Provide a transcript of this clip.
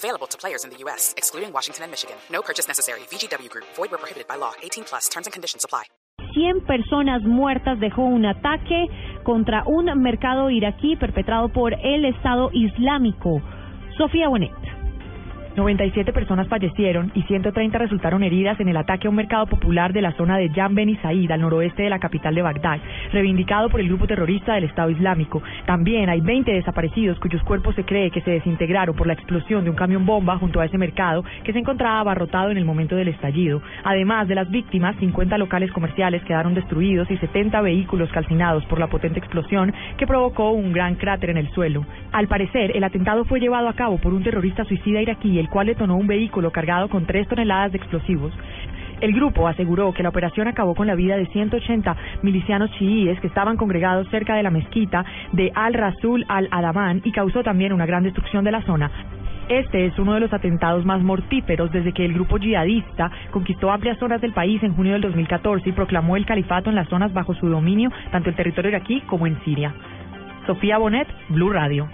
Available to players in the U.S., excluding Washington and Michigan. No purchase necessary. VGW Group. Void where prohibited by law. 18 plus. Terms and conditions apply. 100 personas muertas dejó un ataque contra un mercado iraquí perpetrado por el Estado Islámico. Sofía Bonet. 97 personas fallecieron y 130 resultaron heridas en el ataque a un mercado popular de la zona de Jan Ben Said, al noroeste de la capital de Bagdad, reivindicado por el grupo terrorista del Estado Islámico. También hay 20 desaparecidos cuyos cuerpos se cree que se desintegraron por la explosión de un camión bomba junto a ese mercado que se encontraba abarrotado en el momento del estallido. Además de las víctimas, 50 locales comerciales quedaron destruidos y 70 vehículos calcinados por la potente explosión que provocó un gran cráter en el suelo. Al parecer, el atentado fue llevado a cabo por un terrorista suicida iraquí el cual detonó un vehículo cargado con tres toneladas de explosivos. El grupo aseguró que la operación acabó con la vida de 180 milicianos chiíes que estaban congregados cerca de la mezquita de Al-Rasul al-Adaman y causó también una gran destrucción de la zona. Este es uno de los atentados más mortíferos desde que el grupo yihadista conquistó amplias zonas del país en junio del 2014 y proclamó el califato en las zonas bajo su dominio, tanto el territorio iraquí como en Siria. Sofía Bonet, Blue Radio.